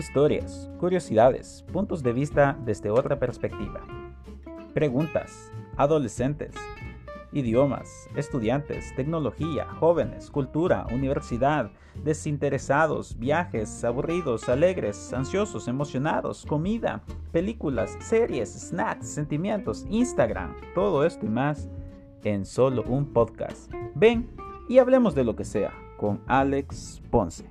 historias, curiosidades, puntos de vista desde otra perspectiva. Preguntas, adolescentes, idiomas, estudiantes, tecnología, jóvenes, cultura, universidad, desinteresados, viajes, aburridos, alegres, ansiosos, emocionados, comida, películas, series, snacks, sentimientos, Instagram, todo esto y más en solo un podcast. Ven y hablemos de lo que sea con Alex Ponce.